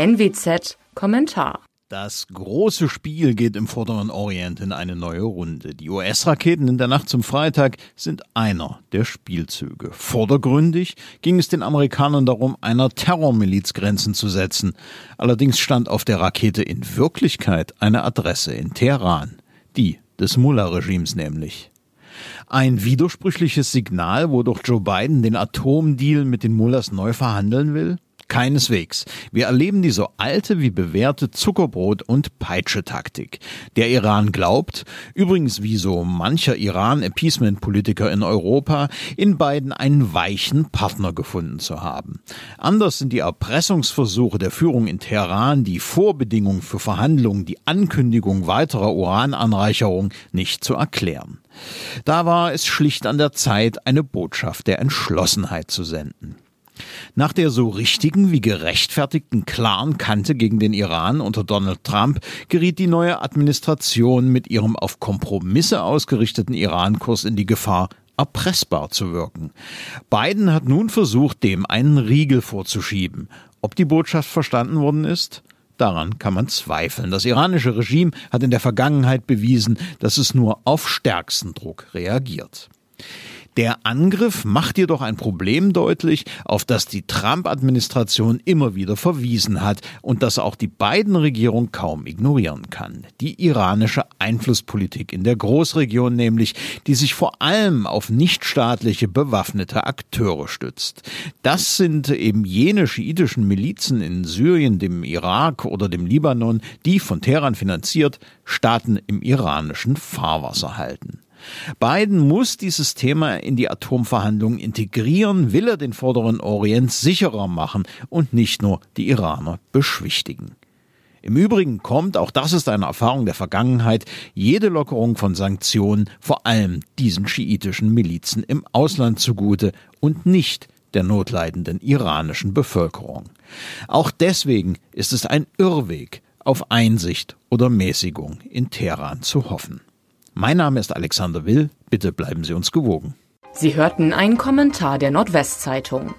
NWZ Kommentar das große Spiel geht im Vorderen Orient in eine neue Runde. Die US-Raketen in der Nacht zum Freitag sind einer der Spielzüge. Vordergründig ging es den Amerikanern darum, einer Terrormiliz Grenzen zu setzen. Allerdings stand auf der Rakete in Wirklichkeit eine Adresse in Teheran. Die des Mullah-Regimes nämlich. Ein widersprüchliches Signal, wodurch Joe Biden den Atomdeal mit den Mullahs neu verhandeln will? Keineswegs. Wir erleben die so alte wie bewährte Zuckerbrot- und Peitsche-Taktik. Der Iran glaubt, übrigens wie so mancher Iran-Appeasement-Politiker in Europa, in beiden einen weichen Partner gefunden zu haben. Anders sind die Erpressungsversuche der Führung in Teheran, die Vorbedingungen für Verhandlungen, die Ankündigung weiterer Urananreicherung nicht zu erklären. Da war es schlicht an der Zeit, eine Botschaft der Entschlossenheit zu senden. Nach der so richtigen wie gerechtfertigten klaren Kante gegen den Iran unter Donald Trump geriet die neue Administration mit ihrem auf Kompromisse ausgerichteten Iran-Kurs in die Gefahr, erpressbar zu wirken. Biden hat nun versucht, dem einen Riegel vorzuschieben. Ob die Botschaft verstanden worden ist? Daran kann man zweifeln. Das iranische Regime hat in der Vergangenheit bewiesen, dass es nur auf stärksten Druck reagiert. Der Angriff macht jedoch ein Problem deutlich, auf das die Trump-Administration immer wieder verwiesen hat und das auch die beiden Regierung kaum ignorieren kann. Die iranische Einflusspolitik in der Großregion nämlich, die sich vor allem auf nichtstaatliche bewaffnete Akteure stützt. Das sind eben jene schiitischen Milizen in Syrien, dem Irak oder dem Libanon, die von Teheran finanziert Staaten im iranischen Fahrwasser halten. Biden muss dieses Thema in die Atomverhandlungen integrieren, will er den Vorderen Orient sicherer machen und nicht nur die Iraner beschwichtigen. Im Übrigen kommt, auch das ist eine Erfahrung der Vergangenheit, jede Lockerung von Sanktionen vor allem diesen schiitischen Milizen im Ausland zugute und nicht der notleidenden iranischen Bevölkerung. Auch deswegen ist es ein Irrweg, auf Einsicht oder Mäßigung in Teheran zu hoffen. Mein Name ist Alexander Will. Bitte bleiben Sie uns gewogen. Sie hörten einen Kommentar der Nordwestzeitung.